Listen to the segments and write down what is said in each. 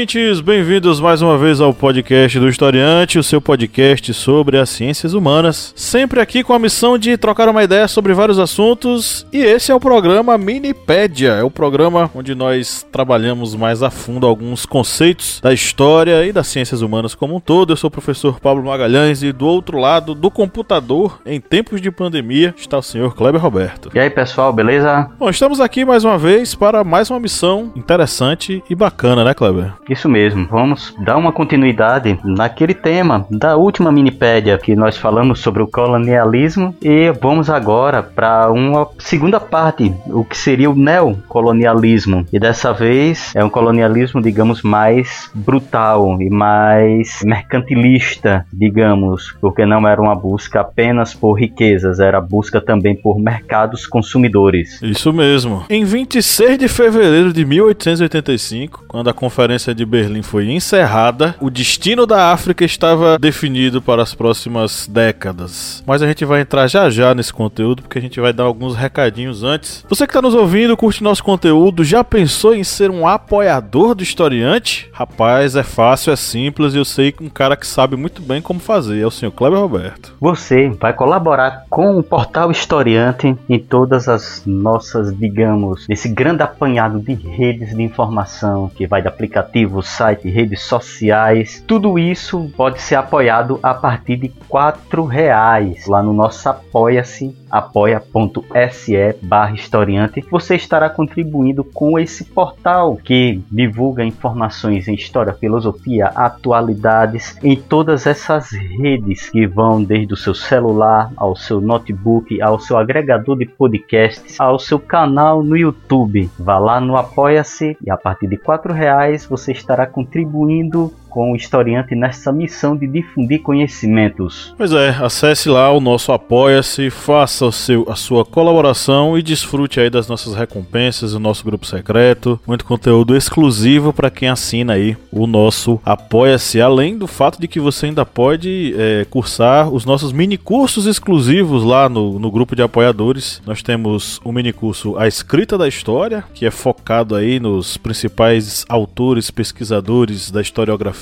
Ouvintes! Bem-vindos mais uma vez ao podcast do Historiante, o seu podcast sobre as ciências humanas. Sempre aqui com a missão de trocar uma ideia sobre vários assuntos. E esse é o programa Minipédia, é o programa onde nós trabalhamos mais a fundo alguns conceitos da história e das ciências humanas como um todo. Eu sou o professor Pablo Magalhães e do outro lado do computador, em tempos de pandemia, está o senhor Kleber Roberto. E aí, pessoal, beleza? Bom, estamos aqui mais uma vez para mais uma missão interessante e bacana, né, Kleber? Isso mesmo, vamos dar uma continuidade naquele tema da última minipédia que nós falamos sobre o colonialismo e vamos agora para uma segunda parte, o que seria o neocolonialismo. E dessa vez é um colonialismo, digamos, mais brutal e mais mercantilista, digamos, porque não era uma busca apenas por riquezas, era busca também por mercados consumidores. Isso mesmo. Em 26 de fevereiro de 1885, quando a Conferência de Berlim foi encerrada, o destino da África estava definido para as próximas décadas. Mas a gente vai entrar já já nesse conteúdo, porque a gente vai dar alguns recadinhos antes. Você que está nos ouvindo, curte nosso conteúdo, já pensou em ser um apoiador do historiante? Rapaz, é fácil, é simples e eu sei que um cara que sabe muito bem como fazer é o senhor Kleber Roberto. Você vai colaborar com o portal Historiante em todas as nossas, digamos, esse grande apanhado de redes de informação que vai de aplicativo, site, redes sociais. Tudo isso pode ser apoiado a partir de quatro reais lá no nosso apoia-se apoia.se barra historiante, você estará contribuindo com esse portal que divulga informações em história, filosofia, atualidades, em todas essas redes que vão desde o seu celular ao seu notebook, ao seu agregador de podcasts, ao seu canal no YouTube. Vá lá no Apoia-se e a partir de quatro reais você estará contribuindo com o historiante nessa missão de difundir conhecimentos. Pois é, acesse lá o nosso Apoia-se, faça o seu, a sua colaboração e desfrute aí das nossas recompensas, o nosso grupo secreto, muito conteúdo exclusivo para quem assina aí o nosso Apoia-se, além do fato de que você ainda pode é, cursar os nossos mini cursos exclusivos lá no, no grupo de apoiadores. Nós temos o mini curso A Escrita da História, que é focado aí nos principais autores, pesquisadores da historiografia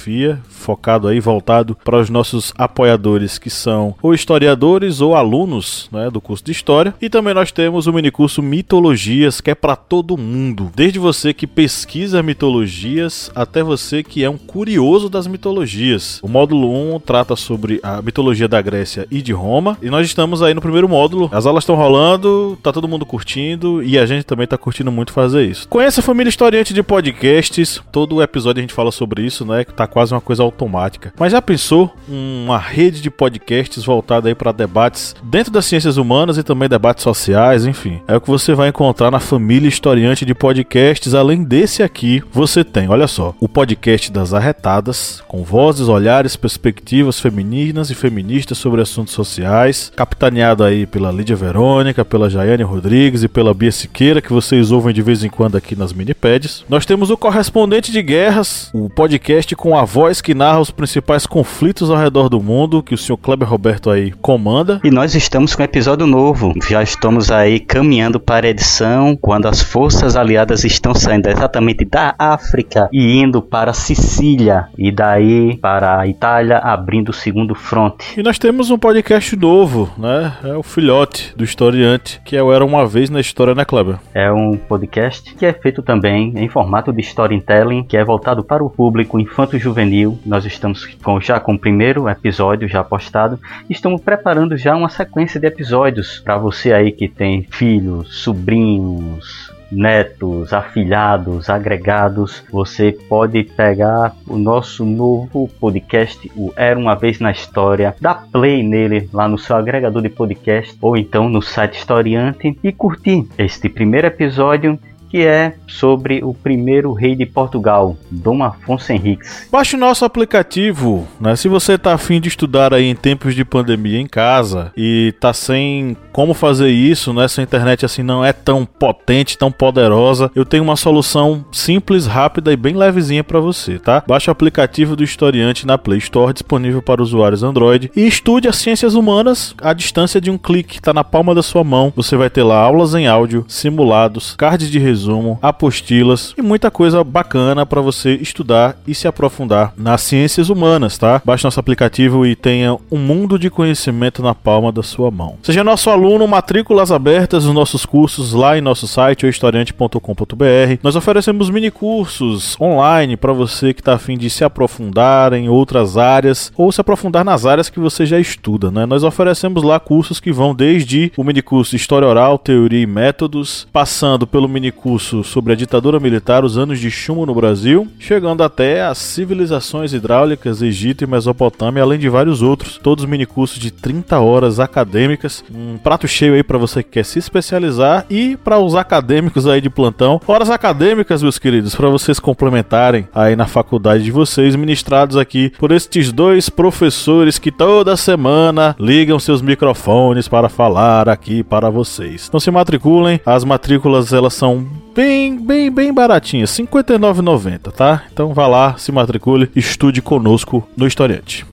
focado aí, voltado para os nossos apoiadores que são ou historiadores ou alunos né, do curso de História. E também nós temos o minicurso Mitologias, que é para todo mundo. Desde você que pesquisa mitologias até você que é um curioso das mitologias. O módulo 1 trata sobre a mitologia da Grécia e de Roma. E nós estamos aí no primeiro módulo. As aulas estão rolando, tá todo mundo curtindo e a gente também tá curtindo muito fazer isso. Conheça a família historiante de podcasts. Todo episódio a gente fala sobre isso, né? Que tá quase uma coisa automática. Mas já pensou uma rede de podcasts voltada aí para debates dentro das ciências humanas e também debates sociais, enfim. É o que você vai encontrar na família historiante de podcasts. Além desse aqui, você tem, olha só, o podcast das arretadas, com vozes, olhares, perspectivas femininas e feministas sobre assuntos sociais, capitaneado aí pela Lídia Verônica, pela Jaiane Rodrigues e pela Bia Siqueira, que vocês ouvem de vez em quando aqui nas minipads. Nós temos o correspondente de guerras, o podcast com a voz que narra os principais conflitos ao redor do mundo, que o senhor Kleber Roberto aí comanda. E nós estamos com um episódio novo. Já estamos aí caminhando para a edição quando as forças aliadas estão saindo exatamente da África e indo para Sicília e daí para a Itália abrindo o segundo fronte. E nós temos um podcast novo, né? É o filhote do historiante, que é o Era Uma Vez na História, né, Kleber? É um podcast que é feito também em formato de storytelling, que é voltado para o público infanto juvenil. Nós estamos com, já com o primeiro episódio já postado. Estamos preparando já uma sequência de episódios para você aí que tem filhos, sobrinhos, netos, afilhados, agregados, você pode pegar o nosso novo podcast, o Era uma vez na História, dar play nele lá no seu agregador de podcast ou então no site Historiante e curtir este primeiro episódio que é sobre o primeiro rei de Portugal, Dom Afonso Henriques. Baixe o nosso aplicativo, né? Se você está afim de estudar aí em tempos de pandemia em casa e tá sem como fazer isso, né? Sua internet assim não é tão potente, tão poderosa, eu tenho uma solução simples, rápida e bem levezinha para você, tá? Baixe o aplicativo do Historiante na Play Store, disponível para usuários Android, e estude as ciências humanas à distância de um clique, tá na palma da sua mão. Você vai ter lá aulas em áudio, simulados, cards de resumo resumo, apostilas e muita coisa bacana para você estudar e se aprofundar nas ciências humanas, tá? Baixe nosso aplicativo e tenha um mundo de conhecimento na palma da sua mão. Seja nosso aluno, matrículas abertas nos nossos cursos lá em nosso site, historiante.com.br. Nós oferecemos mini cursos online para você que está afim de se aprofundar em outras áreas ou se aprofundar nas áreas que você já estuda, né? Nós oferecemos lá cursos que vão desde o mini curso História Oral, Teoria e Métodos, passando pelo mini curso sobre a ditadura militar, os anos de chumbo no Brasil, chegando até as civilizações hidráulicas, Egito e Mesopotâmia, além de vários outros, todos minicursos de 30 horas acadêmicas, um prato cheio aí para você que quer se especializar e para os acadêmicos aí de plantão, horas acadêmicas, meus queridos, para vocês complementarem aí na faculdade de vocês, ministrados aqui por estes dois professores que toda semana ligam seus microfones para falar aqui para vocês. Então se matriculem, as matrículas elas são bem, bem, bem baratinha, R$ 59,90, tá? Então vá lá, se matricule, estude conosco no Historiante.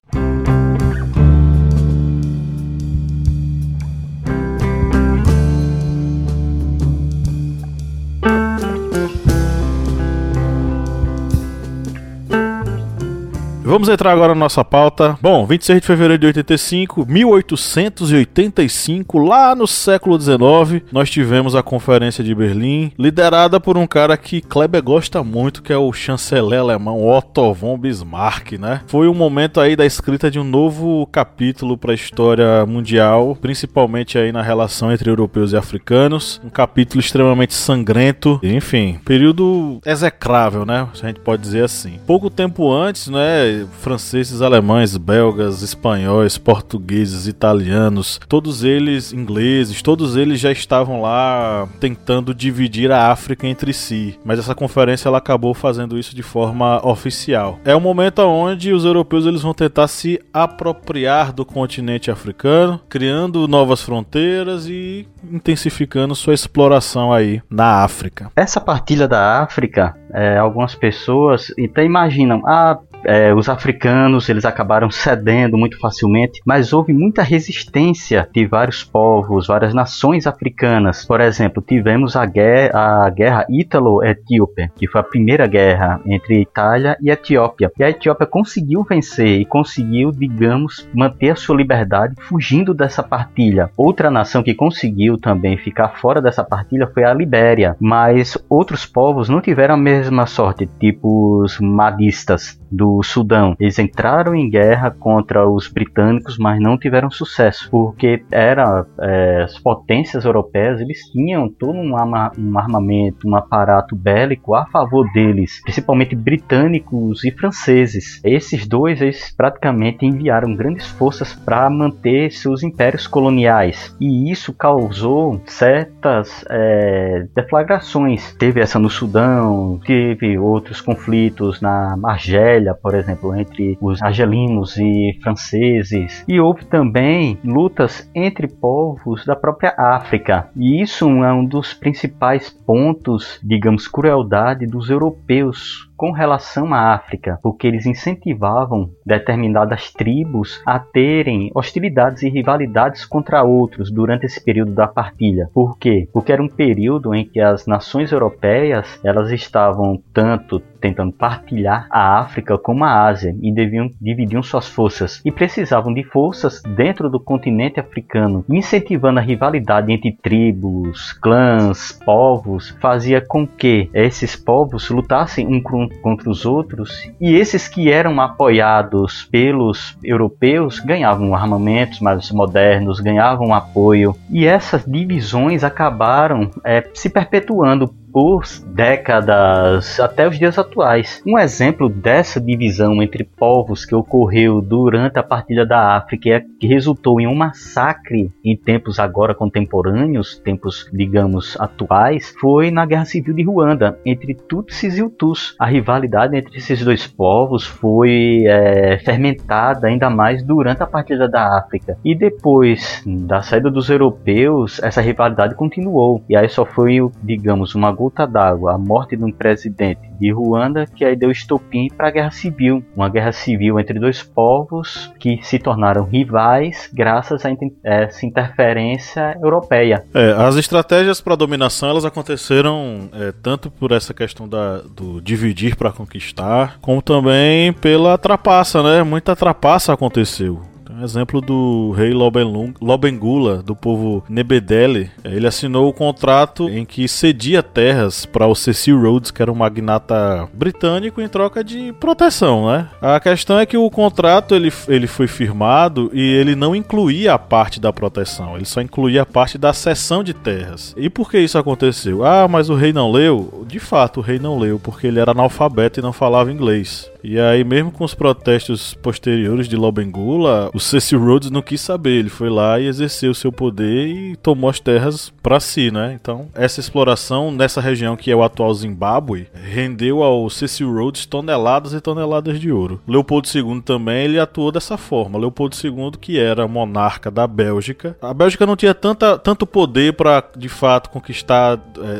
Vamos entrar agora na nossa pauta. Bom, 26 de fevereiro de 85, 1885, lá no século 19, nós tivemos a Conferência de Berlim, liderada por um cara que Kleber gosta muito, que é o chanceler alemão Otto von Bismarck, né? Foi um momento aí da escrita de um novo capítulo para a história mundial, principalmente aí na relação entre europeus e africanos, um capítulo extremamente sangrento, enfim, período execrável, né? Se a gente pode dizer assim. Pouco tempo antes, né, franceses, alemães, belgas, espanhóis, portugueses, italianos, todos eles ingleses, todos eles já estavam lá tentando dividir a África entre si. Mas essa conferência ela acabou fazendo isso de forma oficial. É o momento onde os europeus eles vão tentar se apropriar do continente africano, criando novas fronteiras e intensificando sua exploração aí na África. Essa partilha da África, é, algumas pessoas então imaginam, ah, é, os africanos eles acabaram cedendo muito facilmente, mas houve muita resistência de vários povos, várias nações africanas. Por exemplo, tivemos a guerra, a guerra ítalo-etíope, que foi a primeira guerra entre Itália e Etiópia. E a Etiópia conseguiu vencer e conseguiu, digamos, manter a sua liberdade fugindo dessa partilha. Outra nação que conseguiu também ficar fora dessa partilha foi a Libéria, mas outros povos não tiveram a mesma sorte, tipo os madistas do Sudão. Eles entraram em guerra contra os britânicos, mas não tiveram sucesso, porque era é, as potências europeias eles tinham todo um, um armamento, um aparato bélico a favor deles, principalmente britânicos e franceses. Esses dois eles praticamente enviaram grandes forças para manter seus impérios coloniais e isso causou certas é, deflagrações. Teve essa no Sudão, teve outros conflitos na Argélia por exemplo, entre os argelinos e franceses. E houve também lutas entre povos da própria África. E isso é um dos principais pontos, digamos, crueldade dos europeus com relação à África, porque eles incentivavam determinadas tribos a terem hostilidades e rivalidades contra outros durante esse período da partilha. Por quê? Porque era um período em que as nações europeias elas estavam tanto tentando partilhar a África como a Ásia e deviam dividiam suas forças e precisavam de forças dentro do continente africano, incentivando a rivalidade entre tribos, clãs, povos, fazia com que esses povos lutassem um com um contra os outros, e esses que eram apoiados pelos europeus ganhavam armamentos mais modernos, ganhavam apoio, e essas divisões acabaram é, se perpetuando por décadas até os dias atuais. Um exemplo dessa divisão entre povos que ocorreu durante a partida da África que resultou em um massacre em tempos agora contemporâneos, tempos digamos atuais, foi na Guerra Civil de Ruanda entre Tutsis e Hutus. A rivalidade entre esses dois povos foi é, fermentada ainda mais durante a partida da África e depois da saída dos europeus essa rivalidade continuou e aí só foi digamos uma gota d'água, a morte de um presidente de Ruanda, que aí deu estopim para a guerra civil, uma guerra civil entre dois povos que se tornaram rivais graças a essa interferência europeia. É, as estratégias para dominação elas aconteceram é, tanto por essa questão da, do dividir para conquistar, como também pela trapaça, né? Muita trapaça aconteceu. Um exemplo do rei Lobengula, do povo Nebedele. Ele assinou o contrato em que cedia terras para o Cecil Rhodes, que era um magnata britânico, em troca de proteção, né? A questão é que o contrato ele, ele foi firmado e ele não incluía a parte da proteção, ele só incluía a parte da cessão de terras. E por que isso aconteceu? Ah, mas o rei não leu? De fato, o rei não leu, porque ele era analfabeto e não falava inglês. E aí, mesmo com os protestos posteriores de Lobengula, o Cecil Rhodes não quis saber. Ele foi lá e exerceu seu poder e tomou as terras para si, né? Então, essa exploração nessa região que é o atual Zimbábue rendeu ao Cecil Rhodes toneladas e toneladas de ouro. Leopoldo II também ele atuou dessa forma. Leopoldo II, que era monarca da Bélgica, a Bélgica não tinha tanta, tanto poder para de fato conquistar,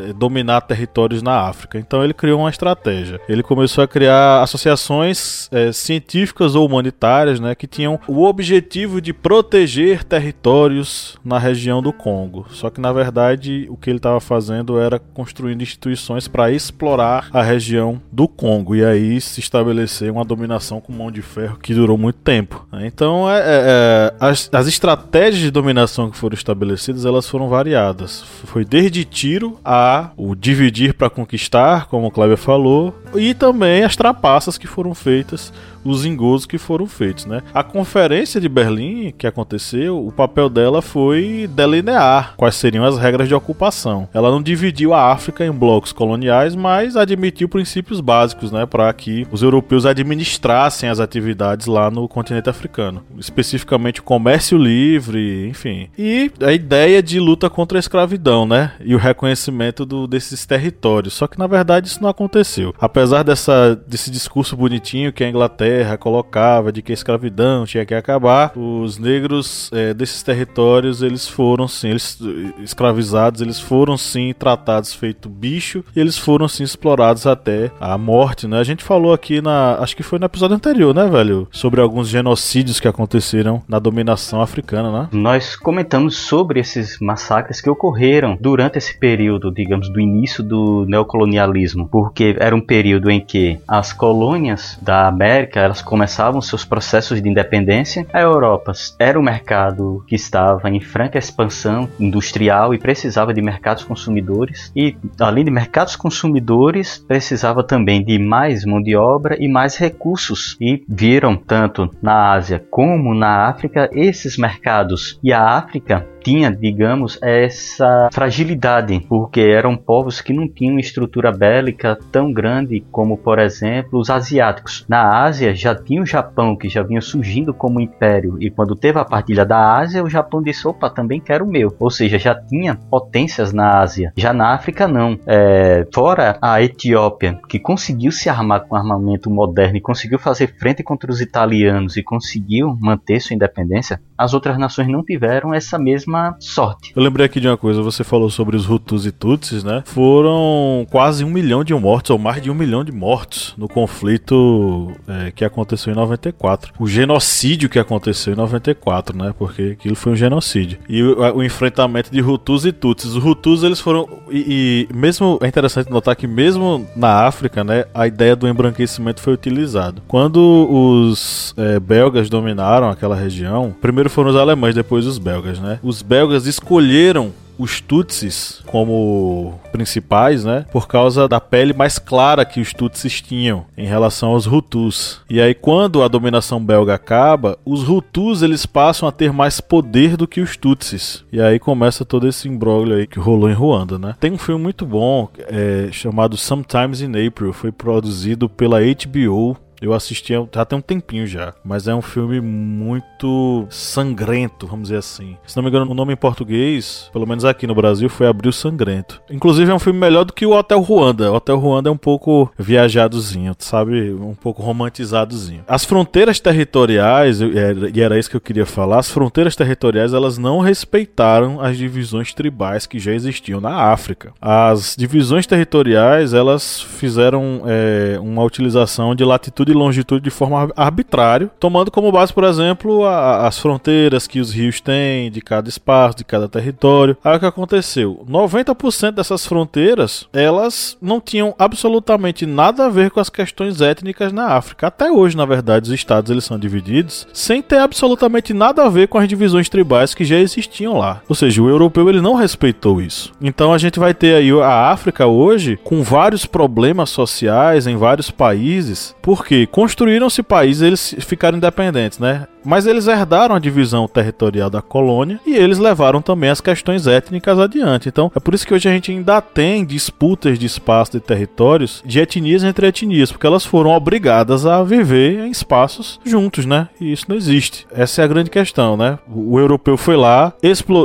é, dominar territórios na África. Então, ele criou uma estratégia. Ele começou a criar associações é, científicas ou humanitárias né, que tinham o objetivo de proteger territórios na região do Congo. Só que na verdade o que ele estava fazendo era construindo instituições para explorar a região do Congo e aí se estabelecer uma dominação com mão de ferro que durou muito tempo. Né. Então é, é, é, as, as estratégias de dominação que foram estabelecidas elas foram variadas. Foi desde tiro a o dividir para conquistar, como o Kleber falou, e também as trapaças que foram foram feitas os engodos que foram feitos, né? A conferência de Berlim que aconteceu, o papel dela foi delinear quais seriam as regras de ocupação. Ela não dividiu a África em blocos coloniais, mas admitiu princípios básicos, né, para que os europeus administrassem as atividades lá no continente africano, especificamente o comércio livre, enfim. E a ideia de luta contra a escravidão, né, e o reconhecimento do, desses territórios. Só que na verdade isso não aconteceu. Apesar dessa desse discurso bonitinho que a Inglaterra Colocava de que a escravidão tinha que acabar, os negros é, desses territórios eles foram sim, eles escravizados, eles foram sim tratados feito bicho e eles foram sim explorados até a morte, né? A gente falou aqui na, acho que foi no episódio anterior, né, velho, sobre alguns genocídios que aconteceram na dominação africana, né? Nós comentamos sobre esses massacres que ocorreram durante esse período, digamos, do início do neocolonialismo, porque era um período em que as colônias da América elas começavam seus processos de independência. A Europa era um mercado que estava em franca expansão industrial e precisava de mercados consumidores. E além de mercados consumidores, precisava também de mais mão de obra e mais recursos. E viram tanto na Ásia como na África esses mercados. E a África tinha, digamos, essa fragilidade, porque eram povos que não tinham estrutura bélica tão grande como, por exemplo, os asiáticos. Na Ásia já tinha o Japão, que já vinha surgindo como império, e quando teve a partilha da Ásia, o Japão disse: opa, também quero o meu. Ou seja, já tinha potências na Ásia. Já na África, não. É, fora a Etiópia, que conseguiu se armar com armamento moderno e conseguiu fazer frente contra os italianos e conseguiu manter sua independência, as outras nações não tiveram essa mesma mesma sorte. Eu lembrei aqui de uma coisa, você falou sobre os Hutus e Tutsis, né? Foram quase um milhão de mortos, ou mais de um milhão de mortos no conflito é, que aconteceu em 94. O genocídio que aconteceu em 94, né? Porque aquilo foi um genocídio. E o, o enfrentamento de Hutus e Tutsis. Os Hutus, eles foram. E, e, mesmo. É interessante notar que, mesmo na África, né? A ideia do embranquecimento foi utilizado. Quando os é, belgas dominaram aquela região, primeiro foram os alemães, depois os belgas, né? Os belgas escolheram os Tutsis como principais, né? Por causa da pele mais clara que os Tutsis tinham em relação aos Hutus. E aí quando a dominação belga acaba, os Hutus eles passam a ter mais poder do que os Tutsis. E aí começa todo esse imbróglio aí que rolou em Ruanda, né? Tem um filme muito bom é, chamado Sometimes in April, foi produzido pela HBO eu assisti já tem um tempinho já, mas é um filme muito sangrento, vamos dizer assim. Se não me engano, o nome em português, pelo menos aqui no Brasil, foi Abril Sangrento. Inclusive é um filme melhor do que o Hotel Ruanda. O Hotel Ruanda é um pouco viajadozinho, sabe? Um pouco romantizadozinho. As fronteiras territoriais, e era isso que eu queria falar, as fronteiras territoriais elas não respeitaram as divisões tribais que já existiam na África. As divisões territoriais elas fizeram é, uma utilização de latitude longitude de forma arbitrária, tomando como base, por exemplo, a, as fronteiras que os rios têm de cada espaço, de cada território. Aí o que aconteceu? 90% dessas fronteiras, elas não tinham absolutamente nada a ver com as questões étnicas na África. Até hoje, na verdade, os estados eles são divididos sem ter absolutamente nada a ver com as divisões tribais que já existiam lá. Ou seja, o europeu ele não respeitou isso. Então a gente vai ter aí a África hoje com vários problemas sociais em vários países, porque construíram-se países, eles ficaram independentes, né? Mas eles herdaram a divisão territorial da colônia e eles levaram também as questões étnicas adiante. Então, é por isso que hoje a gente ainda tem disputas de espaço de territórios de etnias entre etnias, porque elas foram obrigadas a viver em espaços juntos, né? E isso não existe. Essa é a grande questão, né? O europeu foi lá,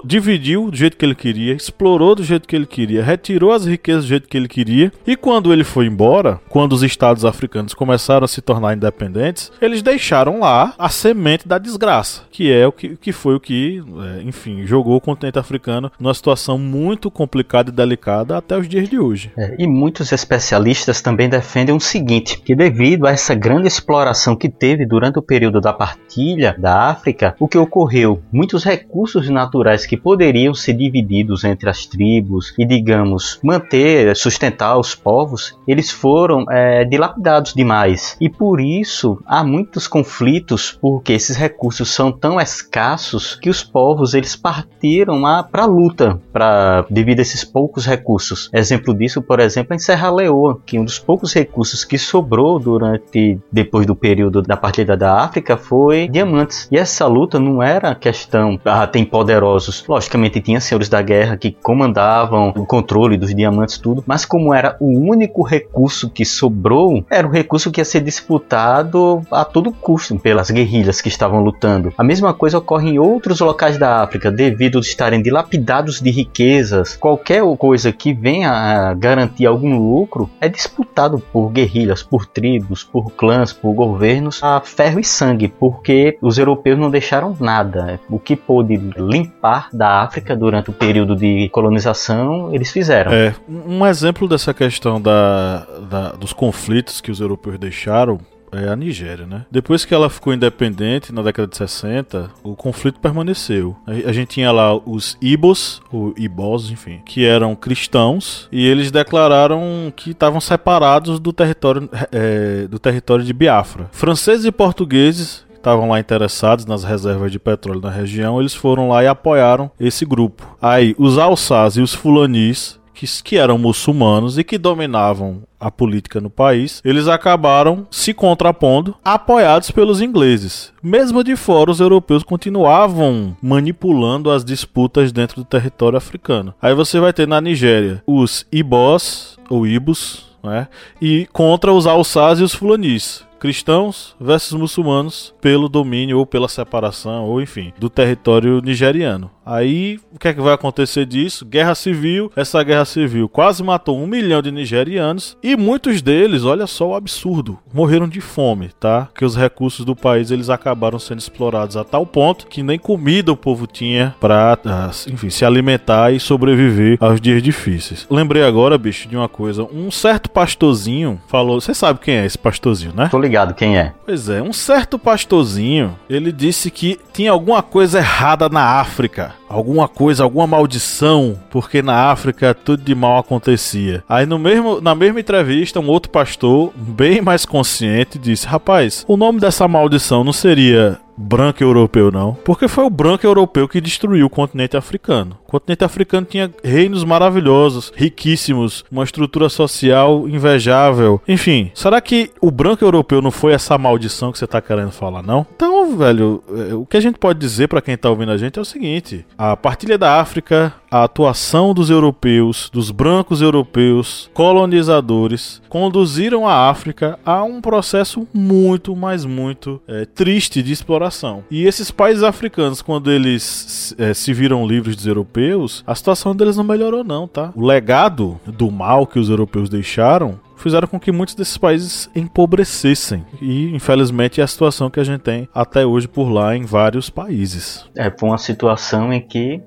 dividiu do jeito que ele queria, explorou do jeito que ele queria, retirou as riquezas do jeito que ele queria, e quando ele foi embora, quando os estados africanos começaram a se tornar independentes, eles deixaram lá a semente da desgraça, que é o que, que foi o que, é, enfim, jogou o continente africano numa situação muito complicada e delicada até os dias de hoje. É, e muitos especialistas também defendem o seguinte, que devido a essa grande exploração que teve durante o período da partilha da África, o que ocorreu? Muitos recursos naturais que poderiam ser divididos entre as tribos e, digamos, manter, sustentar os povos, eles foram é, dilapidados demais. E por isso há muitos conflitos, porque esses recursos são tão escassos que os povos eles partiram para a luta para devido a esses poucos recursos. Exemplo disso, por exemplo, em Serra Leoa, que um dos poucos recursos que sobrou durante depois do período da partida da África foi diamantes. E essa luta não era questão ah, tem poderosos. Logicamente tinha senhores da guerra que comandavam o controle dos diamantes tudo, mas como era o único recurso que sobrou, era o recurso que ia ser disputado a todo custo pelas guerrilhas que estavam lutando. A mesma coisa ocorre em outros locais da África, devido a estarem dilapidados de riquezas. Qualquer coisa que venha a garantir algum lucro é disputado por guerrilhas, por tribos, por clãs, por governos a ferro e sangue, porque os europeus não deixaram nada. O que pôde limpar da África durante o período de colonização, eles fizeram. É, um exemplo dessa questão da, da dos conflitos que os europeus deixaram é a Nigéria, né? Depois que ela ficou independente, na década de 60, o conflito permaneceu. A gente tinha lá os Ibos, ou Ibos, enfim, que eram cristãos, e eles declararam que estavam separados do território, é, do território de Biafra. Franceses e portugueses estavam lá interessados nas reservas de petróleo na região, eles foram lá e apoiaram esse grupo. Aí, os Alsás e os Fulanis, que, eram muçulmanos e que dominavam a política no país, eles acabaram se contrapondo, apoiados pelos ingleses. Mesmo de fora, os europeus continuavam manipulando as disputas dentro do território africano. Aí você vai ter na Nigéria os Ibos, ou Ibos, né? e contra os Alsás e os Fulanis cristãos versus muçulmanos pelo domínio ou pela separação, ou enfim, do território nigeriano. Aí, o que é que vai acontecer disso? Guerra civil. Essa guerra civil quase matou um milhão de nigerianos e muitos deles, olha só o absurdo, morreram de fome, tá? Que os recursos do país eles acabaram sendo explorados a tal ponto que nem comida o povo tinha para, ah, enfim, se alimentar e sobreviver aos dias difíceis. Lembrei agora, bicho, de uma coisa. Um certo pastorzinho falou, você sabe quem é esse pastorzinho, né? Tô ligado quem é. Pois é, um certo pastorzinho, ele disse que tinha alguma coisa errada na África alguma coisa, alguma maldição, porque na África tudo de mal acontecia. Aí no mesmo, na mesma entrevista, um outro pastor, bem mais consciente, disse: Rapaz, o nome dessa maldição não seria branco europeu, não. Porque foi o branco europeu que destruiu o continente africano. O continente africano tinha reinos maravilhosos, riquíssimos, uma estrutura social invejável. Enfim, será que o branco europeu não foi essa maldição que você tá querendo falar, não? Então, velho, é, o que a gente pode dizer para quem tá ouvindo a gente é o seguinte: a partilha da África, a atuação dos europeus, dos brancos europeus, colonizadores, conduziram a África a um processo muito, mas muito é, triste de exploração. E esses países africanos, quando eles é, se viram livres dos europeus, a situação deles não melhorou, não, tá? O legado do mal que os europeus deixaram fizeram com que muitos desses países empobrecessem. E, infelizmente, é a situação que a gente tem até hoje por lá em vários países. É, foi uma situação em que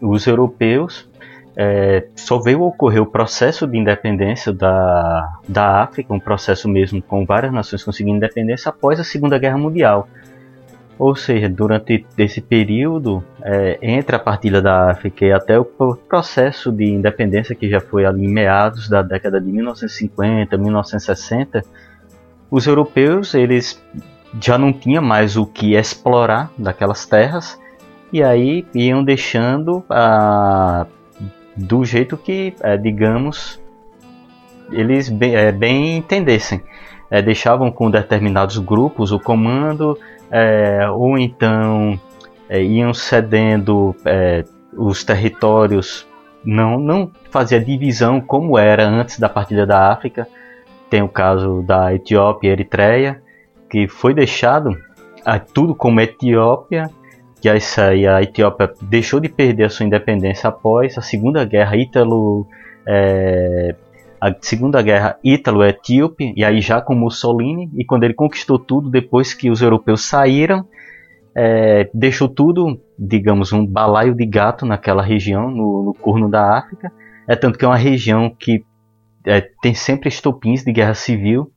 os europeus é, só veio ocorrer o processo de independência da, da África, um processo mesmo com várias nações conseguindo independência após a Segunda Guerra Mundial. Ou seja, durante esse período, é, entre a partilha da África e até o processo de independência, que já foi ali em meados da década de 1950, 1960, os europeus eles já não tinham mais o que explorar daquelas terras e aí iam deixando a, do jeito que, é, digamos, eles bem, é, bem entendessem. É, deixavam com determinados grupos o comando ou então iam cedendo os territórios, não, não fazia divisão como era antes da partilha da África. Tem o caso da Etiópia e Eritreia, que foi deixado tudo como Etiópia, que aí a Etiópia deixou de perder a sua independência após a Segunda Guerra Ítalo é, a Segunda Guerra Ítalo-Etíope, e aí já com Mussolini, e quando ele conquistou tudo, depois que os europeus saíram, é, deixou tudo, digamos, um balaio de gato naquela região, no, no Corno da África. É tanto que é uma região que é, tem sempre estopins de guerra civil.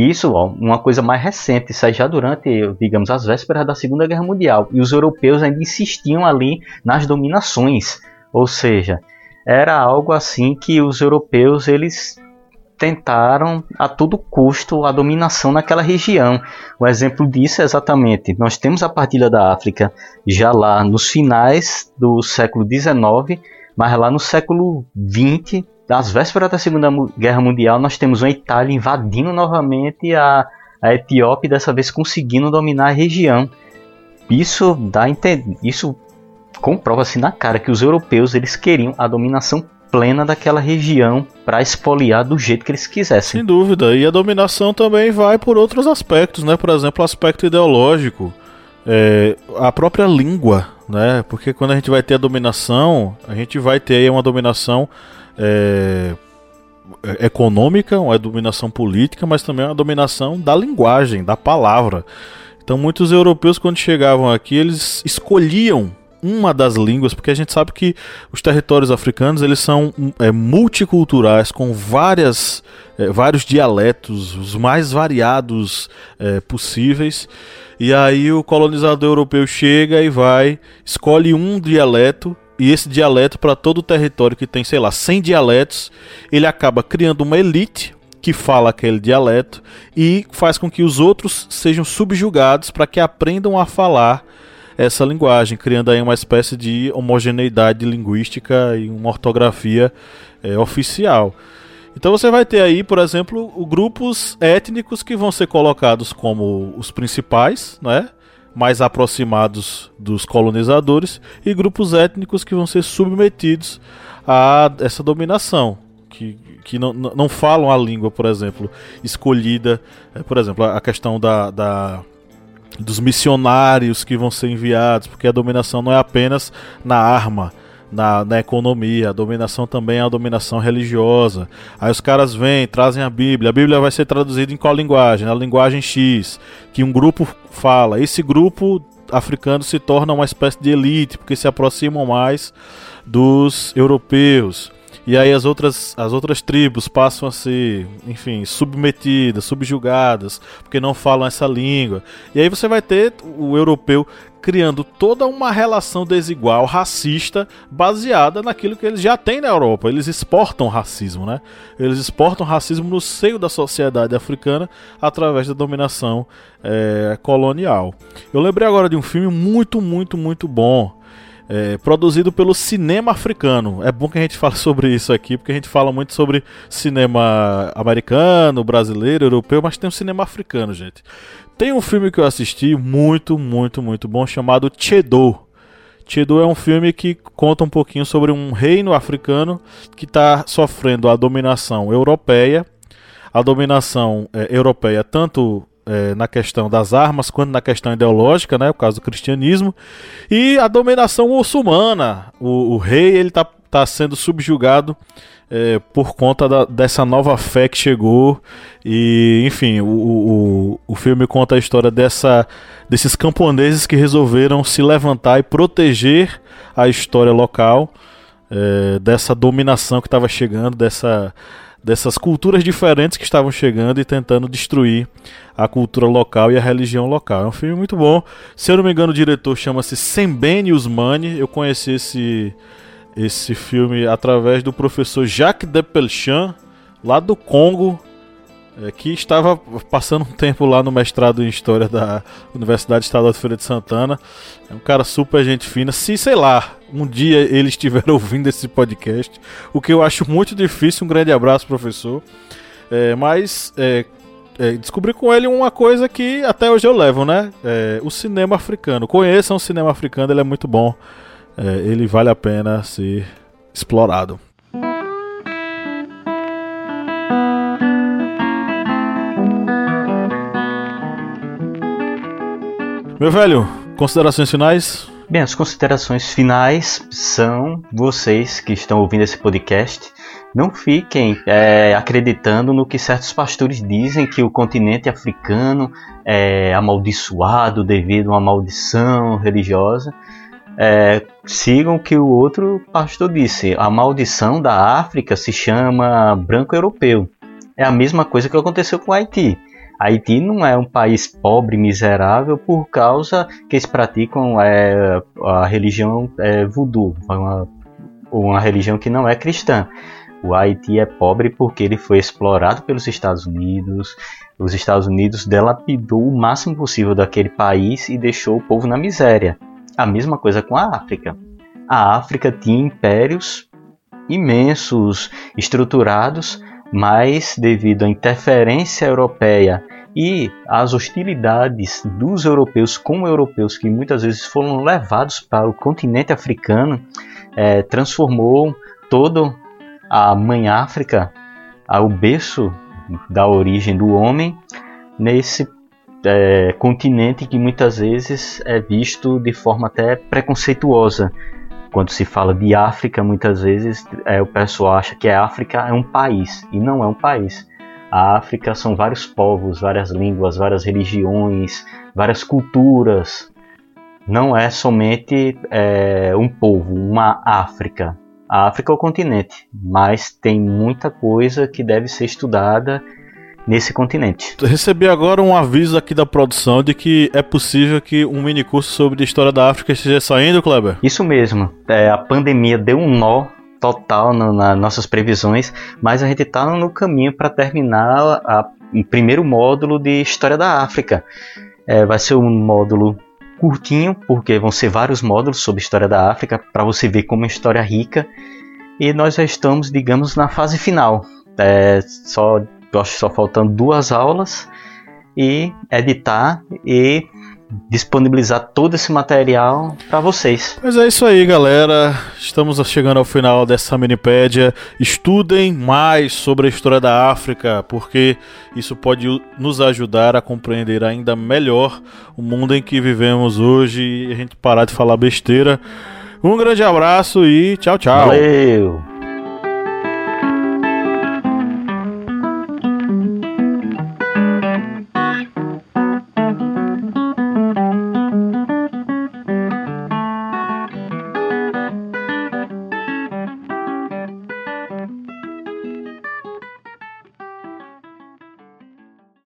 Isso, ó, uma coisa mais recente, isso aí já durante, digamos, as vésperas da Segunda Guerra Mundial. E os europeus ainda insistiam ali nas dominações. Ou seja, era algo assim que os europeus eles tentaram a todo custo a dominação naquela região. O exemplo disso é exatamente, nós temos a partilha da África já lá nos finais do século XIX, mas lá no século XX, das vésperas da Segunda Guerra Mundial, nós temos uma Itália invadindo novamente a, a Etiópia, dessa vez conseguindo dominar a região. Isso dá isso comprova-se na cara que os europeus eles queriam a dominação plena daquela região para expoliar do jeito que eles quisessem. Sem dúvida, e a dominação também vai por outros aspectos, né? Por exemplo, o aspecto ideológico, é, a própria língua, né? Porque quando a gente vai ter a dominação, a gente vai ter uma dominação é, econômica, uma dominação política, mas também uma dominação da linguagem, da palavra. Então, muitos europeus, quando chegavam aqui, eles escolhiam uma das línguas, porque a gente sabe que os territórios africanos eles são é, multiculturais, com várias, é, vários dialetos, os mais variados é, possíveis. E aí o colonizador europeu chega e vai, escolhe um dialeto, e esse dialeto, para todo o território que tem, sei lá, 100 dialetos, ele acaba criando uma elite que fala aquele dialeto e faz com que os outros sejam subjugados para que aprendam a falar essa linguagem, criando aí uma espécie de homogeneidade linguística e uma ortografia é, oficial. Então você vai ter aí, por exemplo, grupos étnicos que vão ser colocados como os principais, né? Mais aproximados dos colonizadores, e grupos étnicos que vão ser submetidos a essa dominação, que, que não, não falam a língua, por exemplo, escolhida. É, por exemplo, a questão da, da dos missionários que vão ser enviados, porque a dominação não é apenas na arma, na, na economia, a dominação também é a dominação religiosa. Aí os caras vêm, trazem a Bíblia, a Bíblia vai ser traduzida em qual linguagem? Na linguagem X, que um grupo fala. Esse grupo africano se torna uma espécie de elite, porque se aproximam mais dos europeus. E aí as outras, as outras tribos passam a ser, enfim, submetidas, subjugadas, porque não falam essa língua. E aí você vai ter o europeu criando toda uma relação desigual, racista, baseada naquilo que eles já têm na Europa. Eles exportam racismo, né? Eles exportam racismo no seio da sociedade africana através da dominação é, colonial. Eu lembrei agora de um filme muito, muito, muito bom é, produzido pelo cinema africano. É bom que a gente fale sobre isso aqui, porque a gente fala muito sobre cinema americano, brasileiro, europeu, mas tem um cinema africano, gente. Tem um filme que eu assisti muito, muito, muito bom chamado Chedo. Chedo é um filme que conta um pouquinho sobre um reino africano que está sofrendo a dominação europeia. A dominação é, europeia tanto é, na questão das armas quanto na questão ideológica, né, o caso do cristianismo, e a dominação muçulmana. O, o rei ele está tá sendo subjugado é, por conta da, dessa nova fé que chegou. E, enfim, o, o, o filme conta a história dessa, desses camponeses que resolveram se levantar e proteger a história local é, dessa dominação que estava chegando, dessa dessas culturas diferentes que estavam chegando e tentando destruir a cultura local e a religião local. É um filme muito bom. Se eu não me engano, o diretor chama-se Sembene Usmani. Eu conheci esse, esse filme através do professor Jacques Depelchan, lá do Congo, é, que estava passando um tempo lá no mestrado em História da Universidade Estadual de Feira de Santana. É um cara super gente fina. Se, sei lá, um dia ele estiver ouvindo esse podcast, o que eu acho muito difícil, um grande abraço, professor. É, mas é, é, descobri com ele uma coisa que até hoje eu levo, né? É, o cinema africano. Conheçam o cinema africano, ele é muito bom. É, ele vale a pena ser explorado. Meu velho, considerações finais? Bem, as considerações finais são vocês que estão ouvindo esse podcast. Não fiquem é, acreditando no que certos pastores dizem que o continente africano é amaldiçoado devido a uma maldição religiosa. É, sigam o que o outro pastor disse. A maldição da África se chama branco europeu. É a mesma coisa que aconteceu com o Haiti. Haiti não é um país pobre, miserável, por causa que eles praticam é, a religião é, voodoo, uma, uma religião que não é cristã. O Haiti é pobre porque ele foi explorado pelos Estados Unidos. Os Estados Unidos delapidou o máximo possível daquele país e deixou o povo na miséria. A mesma coisa com a África. A África tinha impérios imensos, estruturados, mas devido à interferência europeia e às hostilidades dos europeus com europeus que muitas vezes foram levados para o continente africano, é, transformou toda a mãe África, o berço da origem do homem, nesse é, continente que muitas vezes é visto de forma até preconceituosa quando se fala de África, muitas vezes é, o pessoal acha que a África é um país e não é um país. A África são vários povos, várias línguas, várias religiões, várias culturas. Não é somente é, um povo, uma África. A África é o continente, mas tem muita coisa que deve ser estudada nesse continente. Recebi agora um aviso aqui da produção de que é possível que um mini curso sobre a história da África esteja saindo, Kleber. Isso mesmo. É, a pandemia deu um nó total no, nas nossas previsões, mas a gente está no caminho para terminar o primeiro módulo de História da África. É, vai ser um módulo curtinho, porque vão ser vários módulos sobre História da África, para você ver como é uma história rica. E nós já estamos, digamos, na fase final. É, só eu acho que só faltando duas aulas e editar e disponibilizar todo esse material para vocês. Mas é isso aí, galera. Estamos chegando ao final dessa minipédia. Estudem mais sobre a história da África, porque isso pode nos ajudar a compreender ainda melhor o mundo em que vivemos hoje e a gente parar de falar besteira. Um grande abraço e tchau, tchau. Valeu.